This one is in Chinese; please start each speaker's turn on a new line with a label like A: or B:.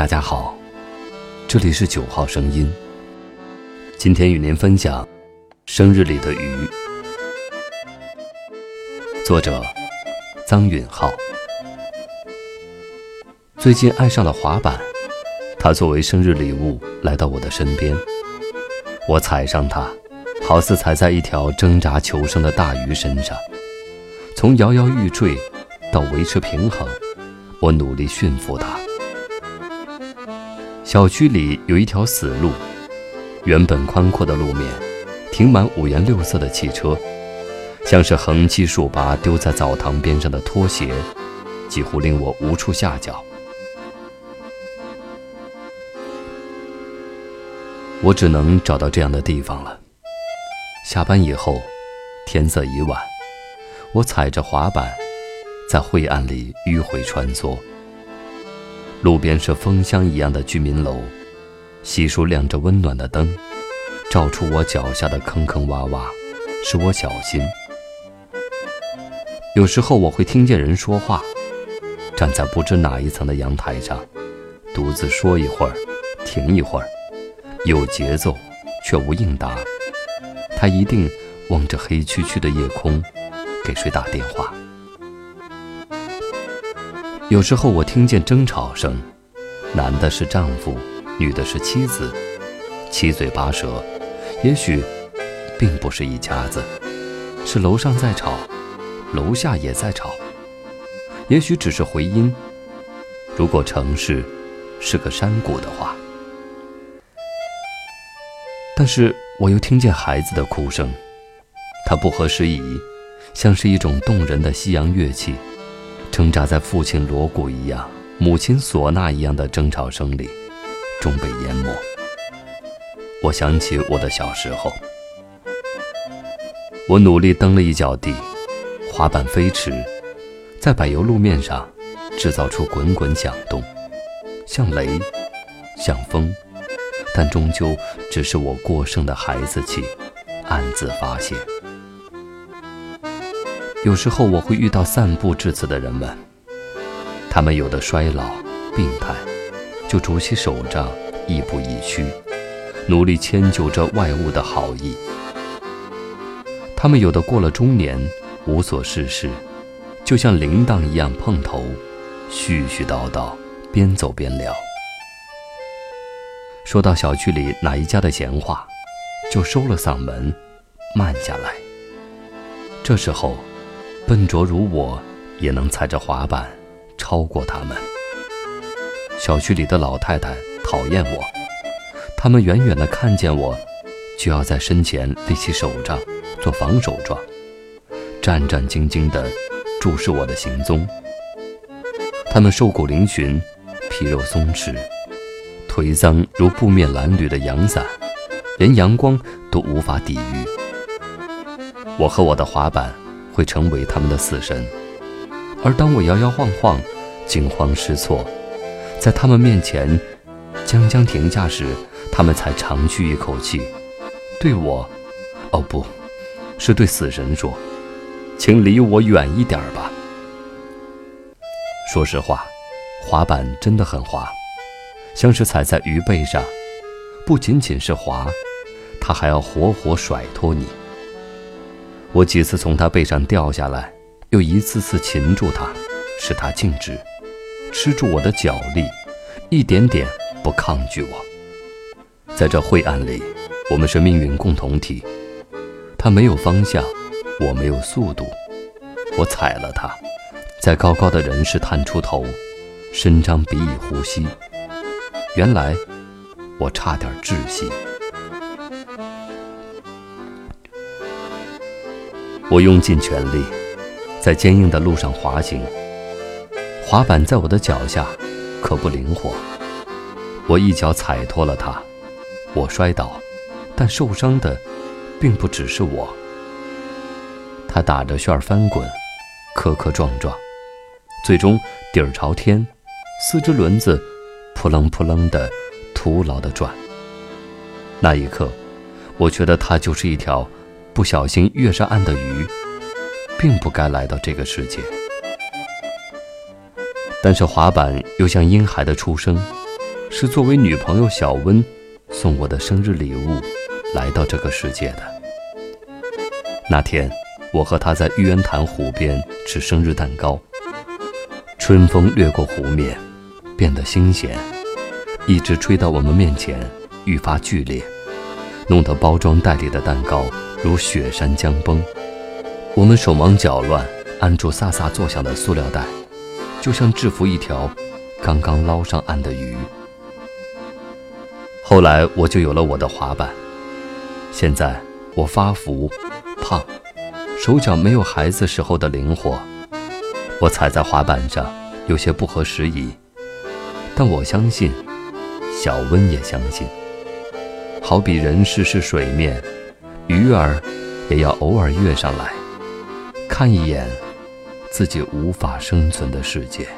A: 大家好，这里是九号声音。今天与您分享《生日里的鱼》，作者张允浩。最近爱上了滑板，它作为生日礼物来到我的身边。我踩上它，好似踩在一条挣扎求生的大鱼身上，从摇摇欲坠到维持平衡。我努力驯服它。小区里有一条死路，原本宽阔的路面，停满五颜六色的汽车，像是横七竖八丢在澡堂边上的拖鞋，几乎令我无处下脚。我只能找到这样的地方了。下班以后，天色已晚，我踩着滑板。在晦暗里迂回穿梭，路边是蜂箱一样的居民楼，细数亮着温暖的灯，照出我脚下的坑坑洼洼，使我小心。有时候我会听见人说话，站在不知哪一层的阳台上，独自说一会儿，停一会儿，有节奏却无应答。他一定望着黑黢黢的夜空，给谁打电话。有时候我听见争吵声，男的是丈夫，女的是妻子，七嘴八舌，也许并不是一家子，是楼上在吵，楼下也在吵，也许只是回音。如果城市是个山谷的话，但是我又听见孩子的哭声，它不合时宜，像是一种动人的西洋乐器。挣扎在父亲锣鼓一样、母亲唢呐一样的争吵声里，终被淹没。我想起我的小时候，我努力蹬了一脚地，滑板飞驰，在柏油路面上制造出滚滚响动，像雷，像风，但终究只是我过剩的孩子气，暗自发泄。有时候我会遇到散步至此的人们，他们有的衰老病态，就拄起手杖，亦步亦趋，努力迁就着外物的好意；他们有的过了中年，无所事事，就像铃铛一样碰头，絮絮叨叨，边走边聊。说到小区里哪一家的闲话，就收了嗓门，慢下来。这时候。笨拙如我，也能踩着滑板超过他们。小区里的老太太讨厌我，他们远远的看见我，就要在身前立起手杖，做防守状，战战兢兢的注视我的行踪。他们瘦骨嶙峋，皮肉松弛，颓脏如布面褴褛的阳伞，连阳光都无法抵御。我和我的滑板。会成为他们的死神，而当我摇摇晃晃、惊慌失措，在他们面前将将停下时，他们才长吁一口气，对我，哦不，是对死神说：“请离我远一点吧。”说实话，滑板真的很滑，像是踩在鱼背上，不仅仅是滑，它还要活活甩脱你。我几次从他背上掉下来，又一次次擒住他，使他静止，吃住我的脚力，一点点不抗拒我。在这晦暗里，我们是命运共同体。他没有方向，我没有速度。我踩了他，在高高的人世探出头，伸张鼻翼呼吸。原来，我差点窒息。我用尽全力，在坚硬的路上滑行。滑板在我的脚下，可不灵活。我一脚踩脱了它，我摔倒，但受伤的并不只是我。它打着旋儿翻滚，磕磕撞撞，最终底儿朝天，四只轮子扑棱扑棱的徒劳的转。那一刻，我觉得它就是一条。不小心跃上岸的鱼，并不该来到这个世界。但是滑板又像婴孩的出生，是作为女朋友小温送我的生日礼物来到这个世界的。那天，我和她在玉渊潭湖边吃生日蛋糕，春风掠过湖面，变得新鲜，一直吹到我们面前，愈发剧烈，弄得包装袋里的蛋糕如雪山将崩。我们手忙脚乱，按住飒飒作响的塑料袋，就像制服一条刚刚捞上岸的鱼。后来我就有了我的滑板，现在我发福、胖，手脚没有孩子时候的灵活。我踩在滑板上有些不合时宜，但我相信，小温也相信。好比人世是水面，鱼儿也要偶尔跃上来。看一眼自己无法生存的世界。